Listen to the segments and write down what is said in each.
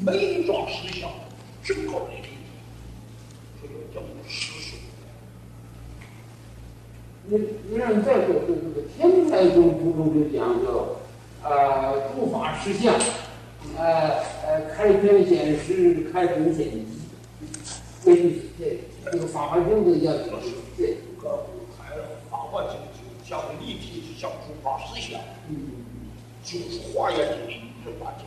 每一桩事项整个的理，这就叫做实修。你你让再说说这个天台宗注中就讲究，呃，诸法实相，呃呃，开天显实，开孔显机，这就是这这个《法华经》的要这是这个开《法华经》就讲立体，就讲诸法实相，嗯，就是《华严经》里这法经，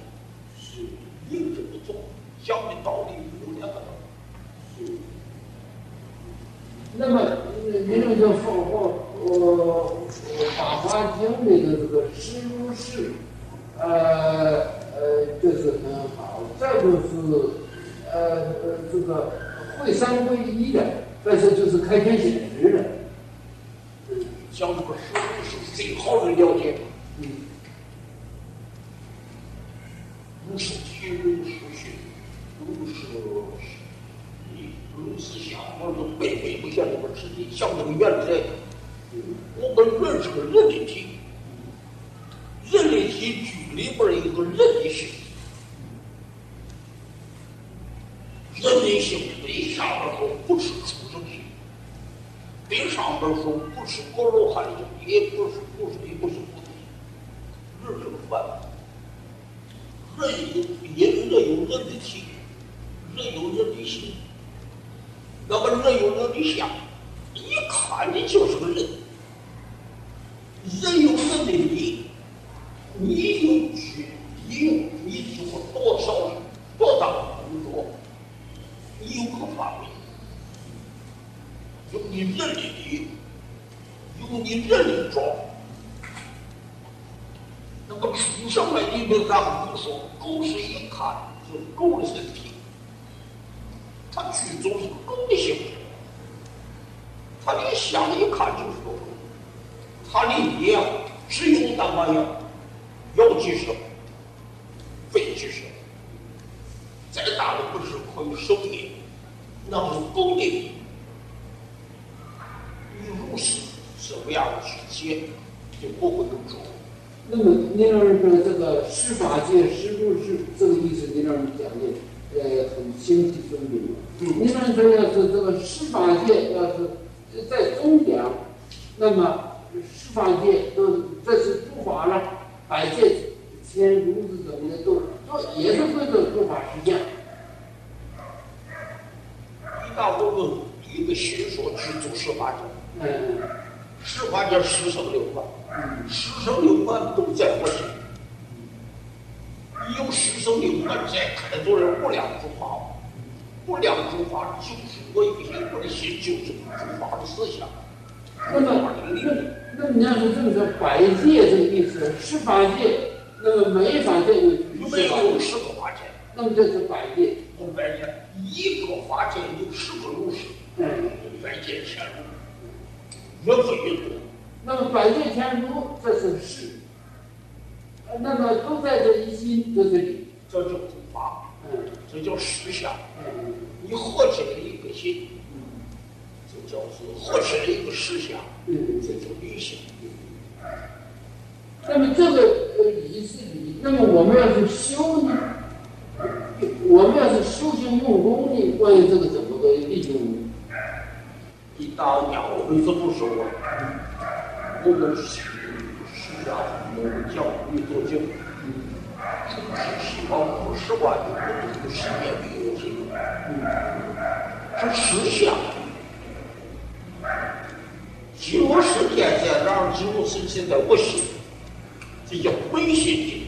是硬着不做，讲的道理有两个道理。那么，您这个《法华呃《法华经》里的这个实如是，呃呃，就是很好。再就是，呃呃，这个会三归一的，但是就是开天显实的，嗯讲这个实物是最好的了解，嗯不是体，如是学，如是你，如是想，我都背背不下这个直接讲这个原则。我们人是个人的体，人的体具里边儿有个人的性，人的性对下边说不是畜生性，对上边说不是锅罗汉性，也不是不是也不是不人是个凡。人有人有人的体，人有人的心，那么人有人的相，一看你就是个人。人有人的理，有去，你有你做多少多大的工作，你有个范围，有你人的理，有你人的装。那么书上来里面咱们不说，狗是一看是狗的身体，它剧中是狗的性质，它的相一看就是个狗，它的力量只有那么样，有几声，非几声，再大的不是可以手力，那是狗的力。你如是这么样去解，就不会有错。那么您要是说这个施法界是不是这个意思，您让人讲的呃很清晰分明。嗯您让说要是这个施法界要是在中讲，那么施法界都这是诸法了，百界千如是怎么的都都也是归着诸法实践。一大部分一个学说去做十法者，嗯十法界十生六法，嗯十生六法都在我心。有十生六法在开做了无量诸法，无量诸法就是我一心，我的心就是诸法的思想，那么诸法的理论。那你要是这么说，百界这个意思，十八界，那么没法界有没有十个法界，那么这是百界。我百界一个法界有十个如是，嗯。百界千如，越分越多。那么百界千如，这是事，呃那么都在这一心，这是理。这叫诸法，嗯这叫实相。嗯你合起来一个心，嗯，这叫做合起来一个实相，嗯这叫理性。那么这个呃理是理，那么我们要是修呢？我们要是修行用功呢？关于这个怎么个利用呢？一大娘，我们怎么说啊？我们是释迦牟尼教育做经，从是西方五十万年的世界没有经，是实相。经过时间在哪儿？经过时间在我心，这叫本心经。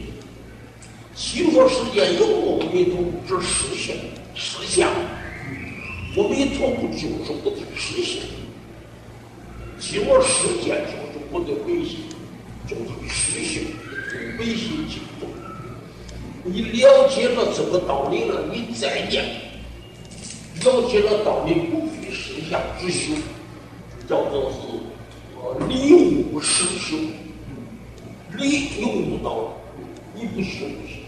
经过时间有阿弥陀这实相，实相。阿弥陀佛就是我的实相。经过时间就是我的微心，就是实性，微心经动。你了解了这个道理了，你再念，了解了道理，不非实相之修，叫做是呃理悟实修。理有悟道，你不修不行。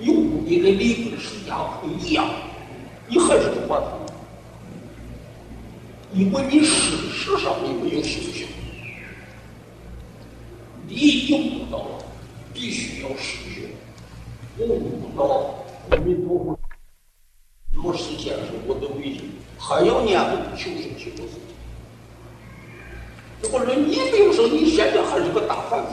有悟你的理跟实相不一样，你还是不完全。因为你事实上你没有修行，你有悟到了，必须要实修。我悟到阿弥陀佛，落实现是我的唯一，还要念求生净土。如果说你比如说你现在还是个大贩子，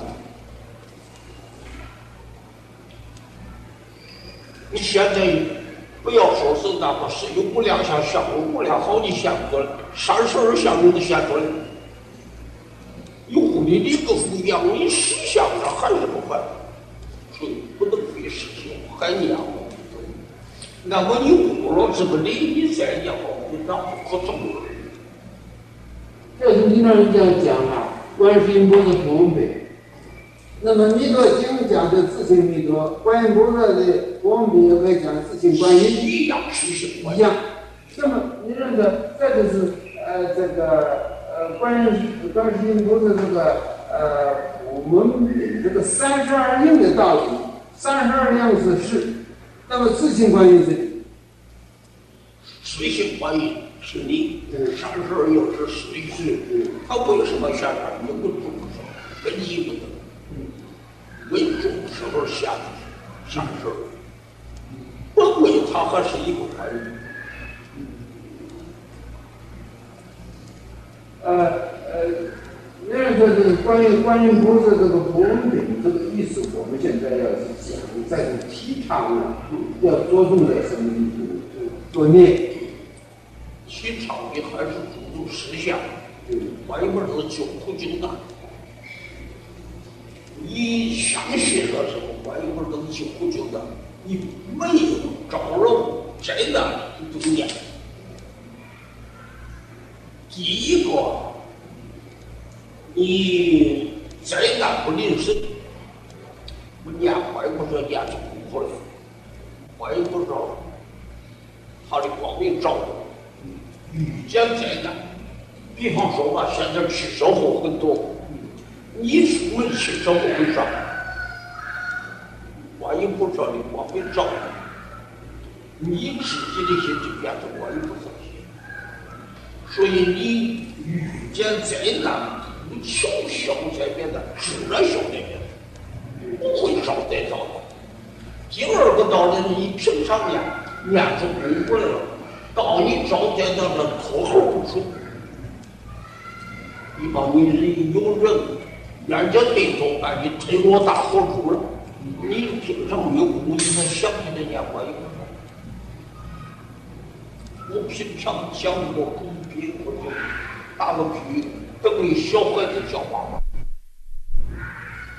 你现在不要说是那个石有不良项项目不良好的项目了，三十二项目都选出来，用的那个副标你十项了还是不快，所以不能被事情害你啊。那么你误了这个利益再养老，你那不可怎么了？要是你那人家讲啊，万事不能不备。那么弥陀经讲的自性弥陀，观音菩萨的光明也可以讲自性观音一样，实性一样。那么你认得这个是呃这个呃观音观世音菩萨这个呃我们这个三十二应的道理，三十二应是事，那么自性观音是理，实性观音是你，三十二应是实性，他为什么下边你不重视？跟你不能。时候下去三十二，不为他还是一个观音。呃呃，那个这个关于关于不是这个普门这个意思，我们现在要是讲，在这提倡呢，要着重在什么地方？做念。提倡的还是注重实相，观音菩萨救苦九难。你相信了什么？观音菩萨能救苦救难，你没有招了灾难，你就念。第一个，你灾难不临身，不念观音菩萨念就不可能。观音菩萨，他的光明照你，遇见灾难，比方说吧，现在吃烧火很多。你出门去怎么回事？观音菩萨的光明照你，你自己的心就变成观音菩萨心。所以你遇见灾难，不巧消灾免难，自然消灾免难，不会招灾遭难。第二个道理，你平常念念出功夫来了，到你招灾难了，脱口不出。你把你人有人。人家对着把你推落大火中了，你平常没有故意的想起来念观音菩萨。我平常讲过古笔，我就打个比喻，等于小孩子。叫妈妈。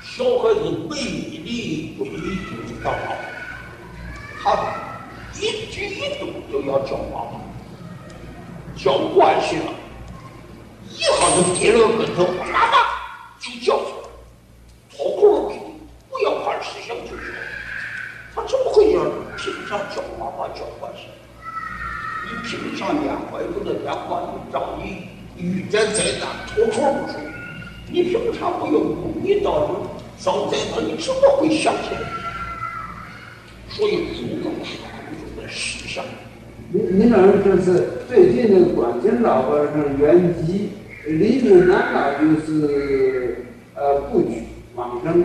小孩子唯一的规矩叫妈妈，他一举一动都要叫妈妈，叫惯性了，一下子跌了跟头，妈妈。就叫出来，脱口而出，不要怕吃香就行。他怎么会叫？平常叫妈妈叫惯性，你平常念坏不得念惯，让你遇见灾难脱口而出。你平常不用功，你到时遭灾难，你怎么会想起来？所以不能是工作实相。你你那就是最近的关键老和尚圆寂。李明南那就是呃布局往生，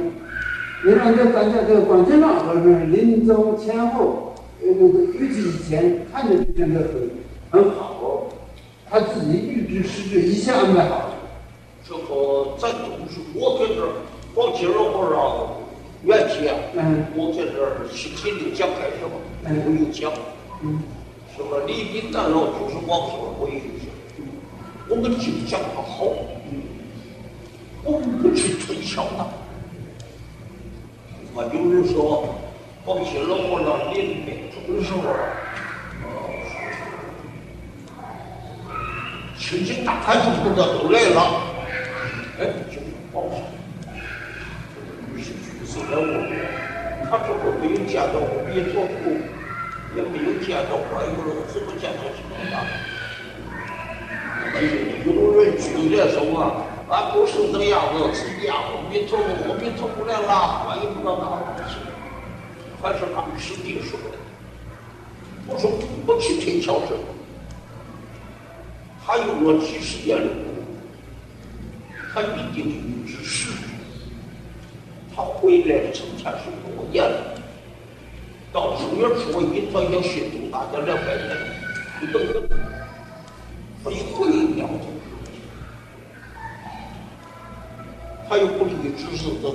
你看这大家这个关键老和尚临走前后，呃那个预计以前看着就真的很很好，他自己预知时至一切安排好。这个咱都是我在这儿，光今儿和尚原题啊，嗯，我在这儿星期六讲开始嘛，我有讲，嗯，什么李炳南老就是往生，我也有讲。我们就讲他好，我们不去推销他。啊，有人说，放心了，我让临病终的时候，亲戚大孩子们都来了，哎，就放心。于是去世在我他说我没有见到我弥陀佛，也没有见到观音菩萨，怎么见到什么大？有人举着手啊，俺不是这样子，是样阿弥陀佛，阿弥陀佛来了，观音菩萨哪回事？还是他们师弟说的。我说不去推敲这个，他有了几十年的功夫，他一定预知时他回来成天是多年了，到正月初一，咱要新度大家来拜年，你等等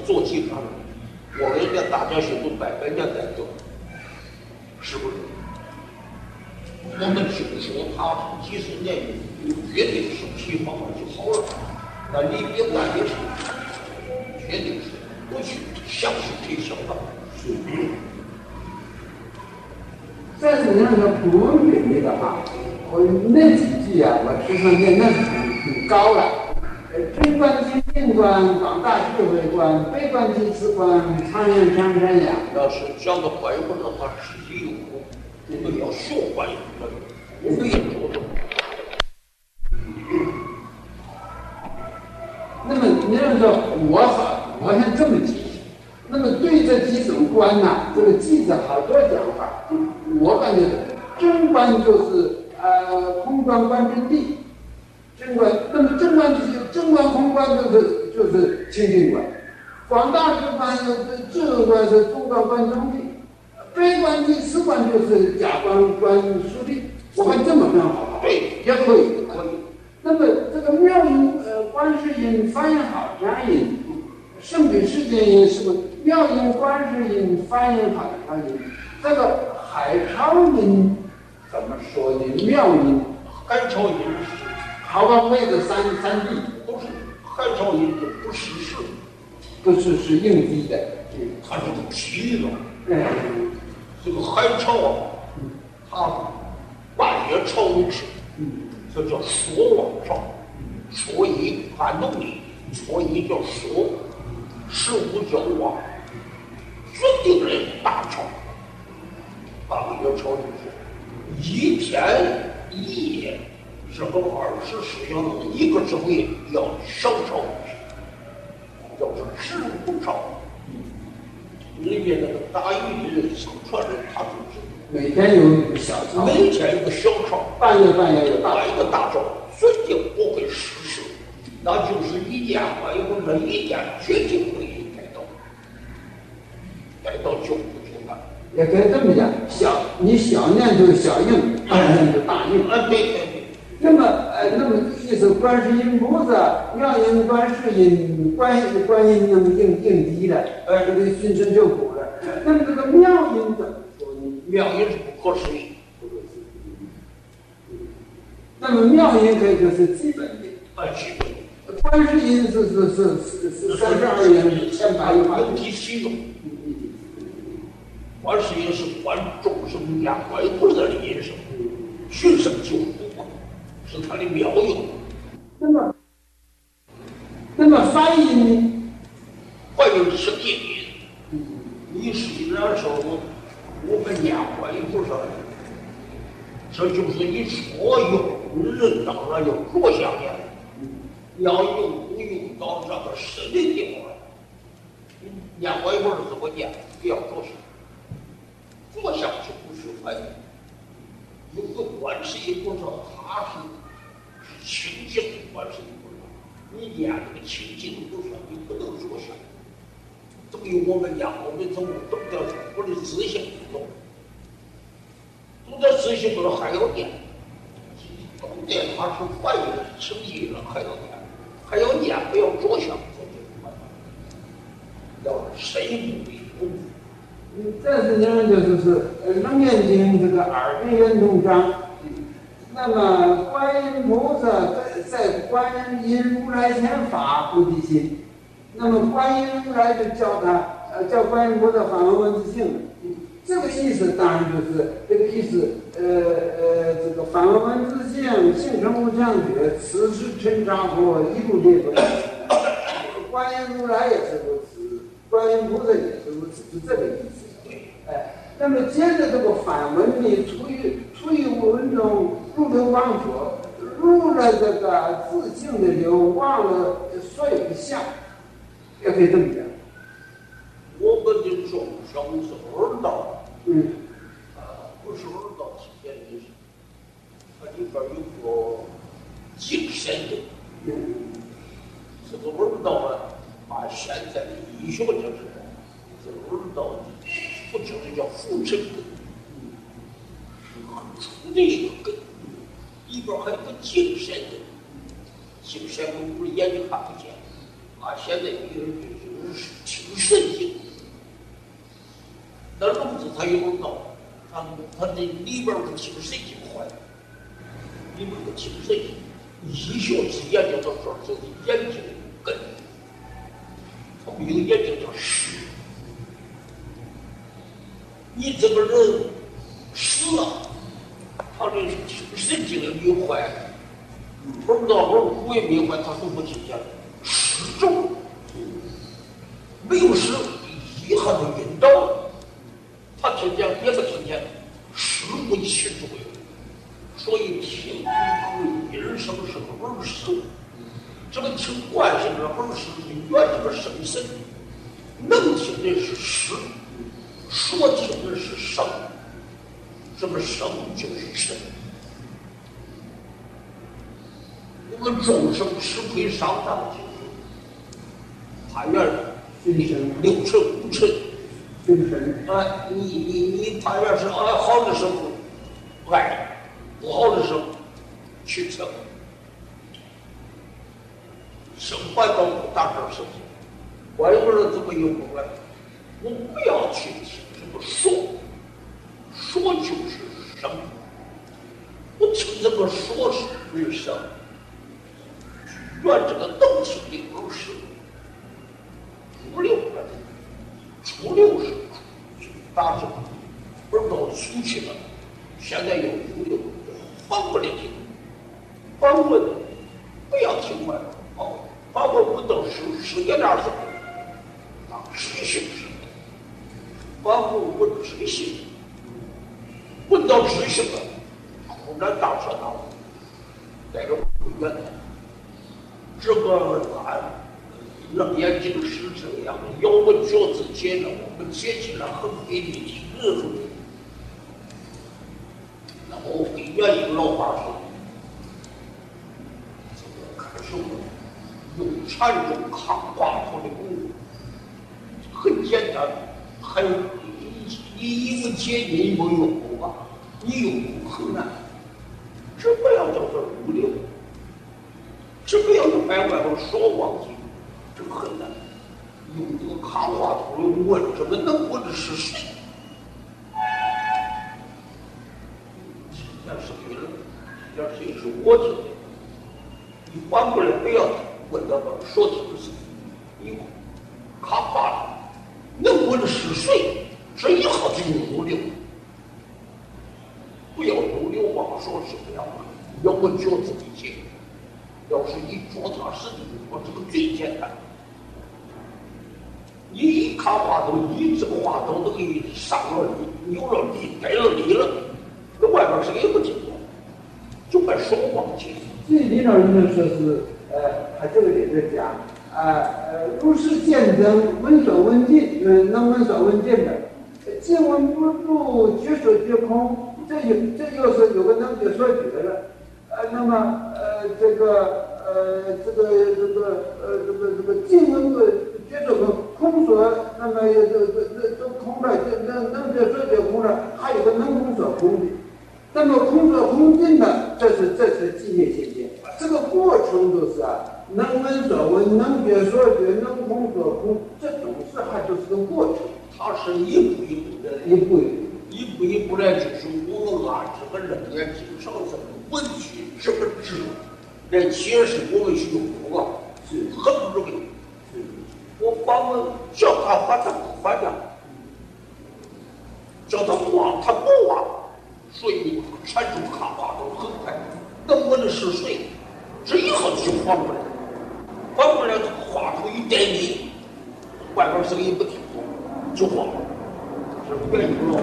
做记上，我们家大家新度拜拜年再走，是不是？我们听说他几十年有绝对生气方法就好了，那你别干的是，绝对是不去相信这想法。但是那个不文明的话，我那几句啊，我智商念那是很很高了。呃，贞观清净观，广大智慧观，悲观济慈观，长远长山呀。要是讲到观音的话，实际有功，你们要学观音的，我们也做做。那么你要说我好，我想这么解释。那么对这几种观呐，这个记者好多讲法。我感觉正观就是呃空观观真谛，正观。那么正观就是正观空观就是就是清净观，广大之观有智慧观是中观观中谛，悲观第四观就是假观观殊谛。我看这么分好，对，也可以可以。那么这个妙音呃观世音发音好善音，圣品世间音是不是？妙音观世音发音好善音，这个。海潮音怎么说呢？妙音，海潮音，好吧，位子三三 D 汉朝人就不识事，不是是硬逼的，嗯，他是皮子，嗯，这个汉朝啊，他半夜朝历史，这，叫所往朝，所以汉东帝，所以叫所，十五帝王，决定的大朝，万年朝历史，一天一夜。日后二十四小时一个指挥要上朝，叫做十五朝。里面那个打鱼的上船人，他就是每天有一个小朝，每天有个小朝，半夜半夜有大一个大朝，决定不会失事，那就是一年半以后那一年绝对会改到，改到九。也可以这么讲，小你小念就小应，大念就大应。啊，对对对。那么，呃，那么意思，观世音菩萨妙音观世音观观音那么应应机的，呃，这个寻声救苦的。那么这个妙音怎么说呢？妙音是不可思议。那么妙音可以说是基本的。啊，基本。观世音是是是是是三十二音千百万。有体系用。观世音是观众生念观菩萨的音声，寻声救苦，是他的妙用。那么，那么梵音呢？梵音是定音。你虽然说我们念观音菩萨，这就是你所用人当然要着相念，要用不用到这个深的地方。念观音菩萨怎么念？不要着相。坐下就不是观音，有个观世音菩萨，他是是清净的观世音菩萨。你念这个清净菩萨，你不能做下。等于我们念我们从懂得我的自信不懂，懂得自信不懂还要念，懂得他是反应清净了还要念，还要念不要坐下，要深入的功夫。这是呢，就是呃，《楞严经》这个二品圆通章。那么，观音菩萨在在观音如来前发菩提心。那么，观音如来就叫他呃，叫观音菩萨反闻文字性。这个意思当然就是这个意思。呃呃，这个反闻文字性，性成无相觉，此时尘沙佛一路列观。观音如来也是如此，观音菩萨也是如此，是这个意思。哎，那么接着这个反文呢，出于出于文中入流忘所，入了这个自性的流，忘了所有的相，也可以这么讲。我们的众生是二道，嗯，啊，不是二道体现的，它里边有个精神的，嗯，这个二道啊，把现在的医学就是，是二道的。不就是叫浮尘根？很粗的还有个精神的。精神我不是眼睛看不见，啊，现在就是听神经。那聋子他有脑，他他的里边的精神经坏了，里边的精神经。医学是研究到这儿，就是眼睛根。他没有眼睛叫视。你这个人死了，他的神经没坏，不知道我也没坏，他都不听见。失重，没有失，一下就晕倒了。他听见也不听见，失不起作用。所以听音儿声是个耳声，这个听惯性的耳声是远这个声神，能听的是实。说听的是声，这个声就是神。我们众生吃亏上当去，攀缘六尘五尘，精神哎，你你你攀缘是哎好的时候爱，不好的时候去成，生活到大事事情，外国人怎么有不来？我不要去听什么说，说就是声。我听这个说是为声，原这个能听的耳声。初六个，初六是大声，耳朵粗气了，现在有五六，反过来听，反过来不要听外哦，反过不都是世界那儿走，啊，实行是。万物闻知性，闻到知性了，空然大彻大悟，带着不远。这个俺楞严经是这样的，要闻觉自解了，我们解起来很给你听日子。那我给原一个老话说，这个看什么？用禅宗扛挂头的功夫，很简单。还有你你一个解你没用过吧？你用过很难，这不要叫做无流，这不要用外外头说忘记，这个很难。用这个扛话头的问，这个能问的是谁？那是别人，那谁是我听的？你反过来不要问他说听的是你扛话头。能问是谁？这一下就入流，不要入流妄说什么样的，要问觉自己解。要是你脚踏实地，我这个最简单。你一看话都，你这个话都都给你上了力，有了力，带了力了，那外边谁也不听见，就快说忘记。这里头人说是，呃，他这个也在讲。啊，呃，如是见证，闻所闻尽，呃，能闻所闻尽的，见闻不住，觉所觉空，这就这就是有个能觉所觉了。呃，那么，呃，这个，呃，这个，这个，呃，这个，这个见闻不觉所空，空所，那么这这这都空了，这能能觉所觉空了，还有个能空所空的。那么空所空尽的，这是这是寂灭境界。这个过程都是啊。能闻所闻，能觉所觉，能空所空，这总是还就是个过程。它是一步一步的，一步一步一步一步来，就是我们按这个楞严经上这个文句这么知来解释我们学佛啊，很不容易。把我叫他把他换掉，叫他忘他不忘，所以禅宗看法都很快。能闻的是谁？这一下就缓过来。反过来，话头一带你，外边声音不听，就慌了，是别扭了。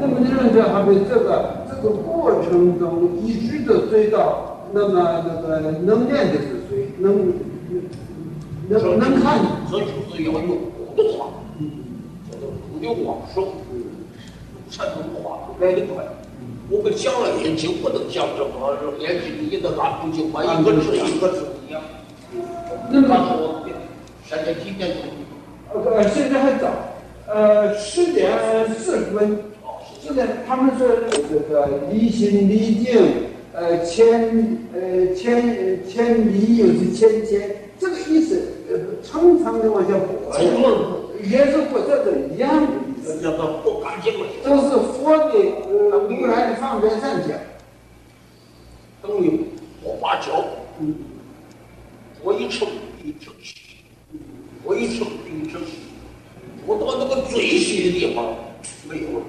那么你认为还没这个这个过程中一直都追到，那么那个能念的是谁？能能能看？这就是要用普通话，叫做古的往说，嗯传统话来得快。我们讲了眼睛，不能讲这么眼睛你的按部就班，一个字一个字一样。那么现在几点钟？呃，现在还早。呃，十点四十分，十点，他们说这个离心离境，呃，千呃千千离又是千千，呃层层的往下补，也是和这个一样的意思。叫做不干净了，都是佛的呃如来的方便善讲。等于我发胶，嗯我一抽一整气，我一抽一整气，我到那个最细的地方没有了，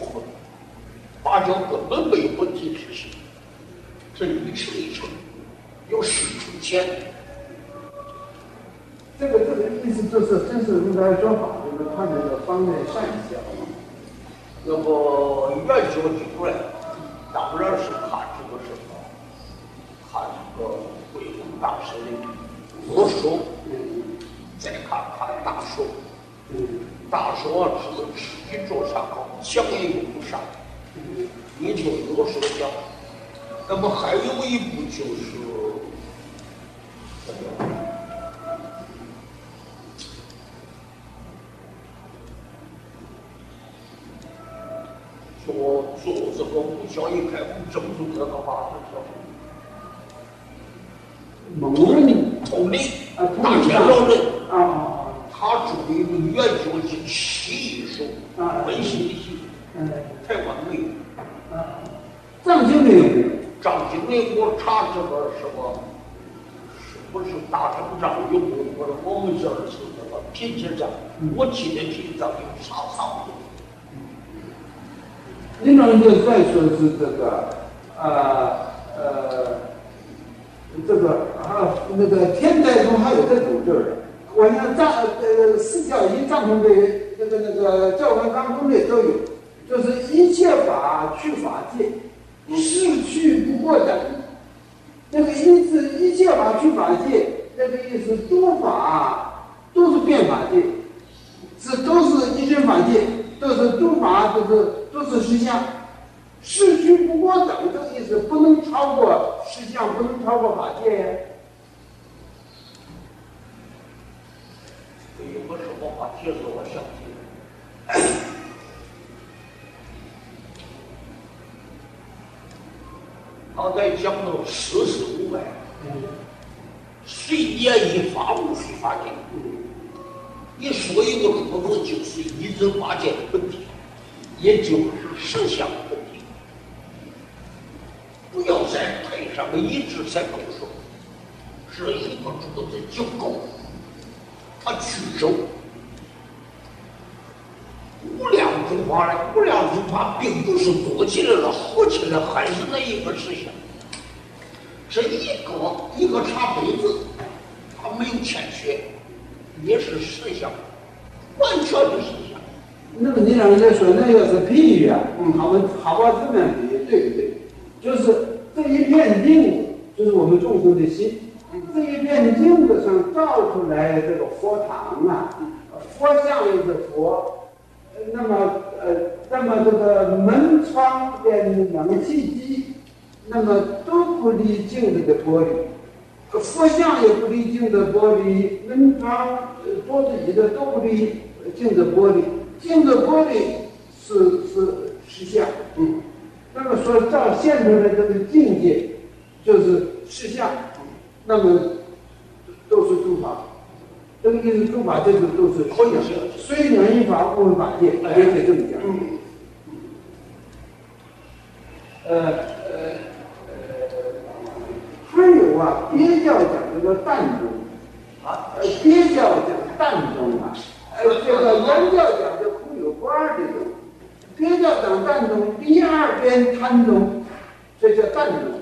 嚯发胶根本没有问题之性，这一抽一抽，有十出钱，这个这个意思就是，就是应该说好，就是看那个方面像一些。那么一个就是提出来，当然是看这个什么，看这个桂林大师的武术，嗯，再看看大师，嗯，大师啊，是是一座山高，两一步山，你就能够说像。那么还有一步就是，这个。这个做做这个五教一开悟正宗这个法的时候，蒙人统领，大天老人。啊他著一部《元宵节习艺术》啊分析的习，嗯台湾没有。啊，藏经里有没有？张经理给我查这个什么，是不是大正章有没有？或者我们这儿是那个品质章，我记得品质章有查查。另外就再说是这个，呃呃，这个啊那个天台中还有这种字儿，我像藏呃四教一藏传的那个那个教文纲中里都有，就是一切法去法界，是去不过等。那个意思，一切法去法界，那个意思，诸法都是变法界，是都是一真法界，都是诸法都是都是实相，是虚不过等这个意思，不能超过实相，不能超过法界呀。有个什么话提示我想起来。他在讲到世事无碍，随念一法无非法界。你说一个主子就是一真法界的本体，也就是实相本体。不要再配上个一致才够说，这一个主子就够。他去手。无量中华来，无量中华并不是多起来了、好起来，还是那一个实相。这一个一个茶杯子，它没有欠缺，也是实相，完全的实相。那么你让人家说那个是比喻啊，嗯好吧，好吧，这么比喻对不对？就是这一片镜子，就是我们众生的心。这一片镜子上照出来这个佛堂啊，佛像又是佛，那么呃，那么这个门窗边冷气机，那么都不离镜子的玻璃，佛像也不离镜子玻璃，门窗、桌子椅子都不离镜子玻璃，镜子玻璃是是实相，嗯，那么说照现出来这个境界就是实相，那么都是诸法，这个意思诸法这个都是可以的虽然一法不为法界，也可以这么讲。嗯，呃呃呃，还有啊，别教讲这个淡中，啊，呃，别教讲淡中啊，呃，这个原教讲这空有不二的中，别教讲淡中，第二边贪中，这叫淡中。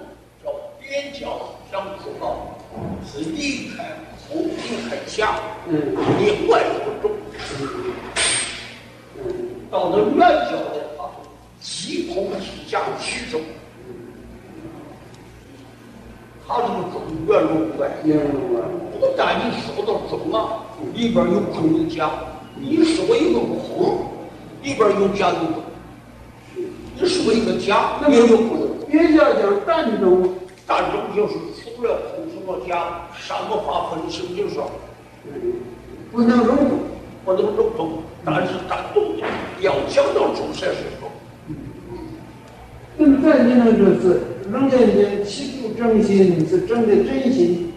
叫边角相出道，是离开空，离开假，嗯另外一个种。嗯到了原教的话，即空即假其中，它这个中原入外。明白了。不但你说到中啊，里边有空有假；你说一个空，里边有假有空；你说一个假，也有空有空。别家讲淡中，但中就是除了空除了假，三个法分清就是说，不能融入。不能笼统，但是单独要讲到众生时候，那么再进呢，就是楞严经七度正心是真的真心，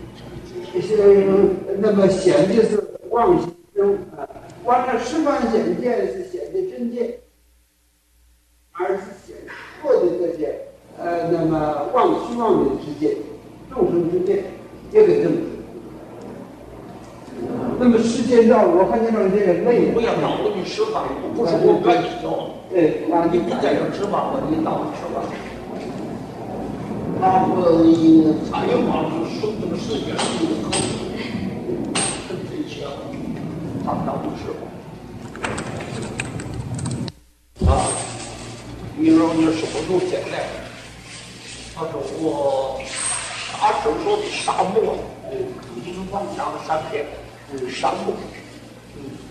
是那么显的是妄心中啊，完了十方显见是显的真见，而是显破的这些呃那么妄虚妄的之见，众生之见，也可以这么说。那么世间到了，我看见到这个累不要耽误你吃饭，不是我赶你走，对，把你别在这儿吃饭吧，你脑子吃饭。他们参与嘛，就说这个时间他耽误吃饭。啊，你说你什么时候进来？他说我啥时候说的沙漠？嗯，已经往下了三天。山木，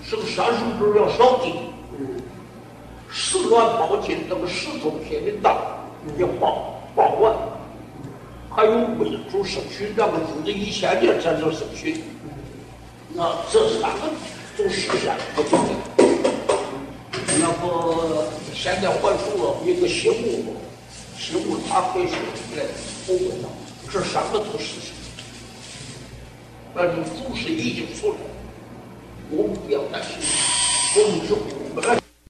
是个山树枝要扫地，石卵包进那个石头铁的蛋要包包完，还有未主圣训两个住的一千年才能圣训，那这三个都实现不对的。那不现在还出了一个新物，新物它可以说出来不问了，这什么都实现。那就主是已经出来，我们不要担心，我们只。